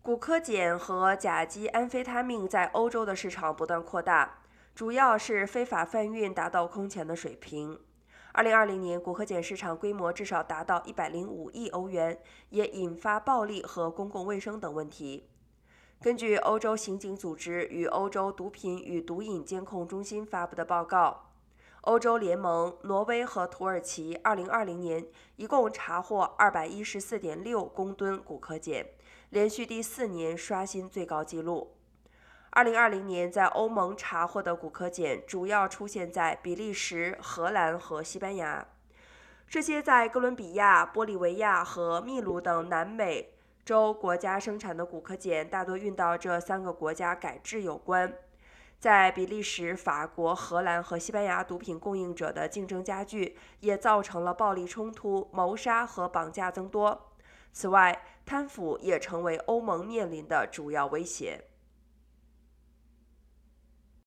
古柯碱和甲基安非他命在欧洲的市场不断扩大，主要是非法贩运达到空前的水平。二零二零年，古柯碱市场规模至少达到一百零五亿欧元，也引发暴力和公共卫生等问题。根据欧洲刑警组织与欧洲毒品与毒瘾监控中心发布的报告，欧洲联盟、挪威和土耳其二零二零年一共查获二百一十四点六公吨古柯碱，连续第四年刷新最高纪录。二零二零年，在欧盟查获的古柯碱主要出现在比利时、荷兰和西班牙。这些在哥伦比亚、玻利维亚和秘鲁等南美洲国家生产的古柯碱，大多运到这三个国家改制有关。在比利时、法国、荷兰和西班牙，毒品供应者的竞争加剧，也造成了暴力冲突、谋杀和绑架增多。此外，贪腐也成为欧盟面临的主要威胁。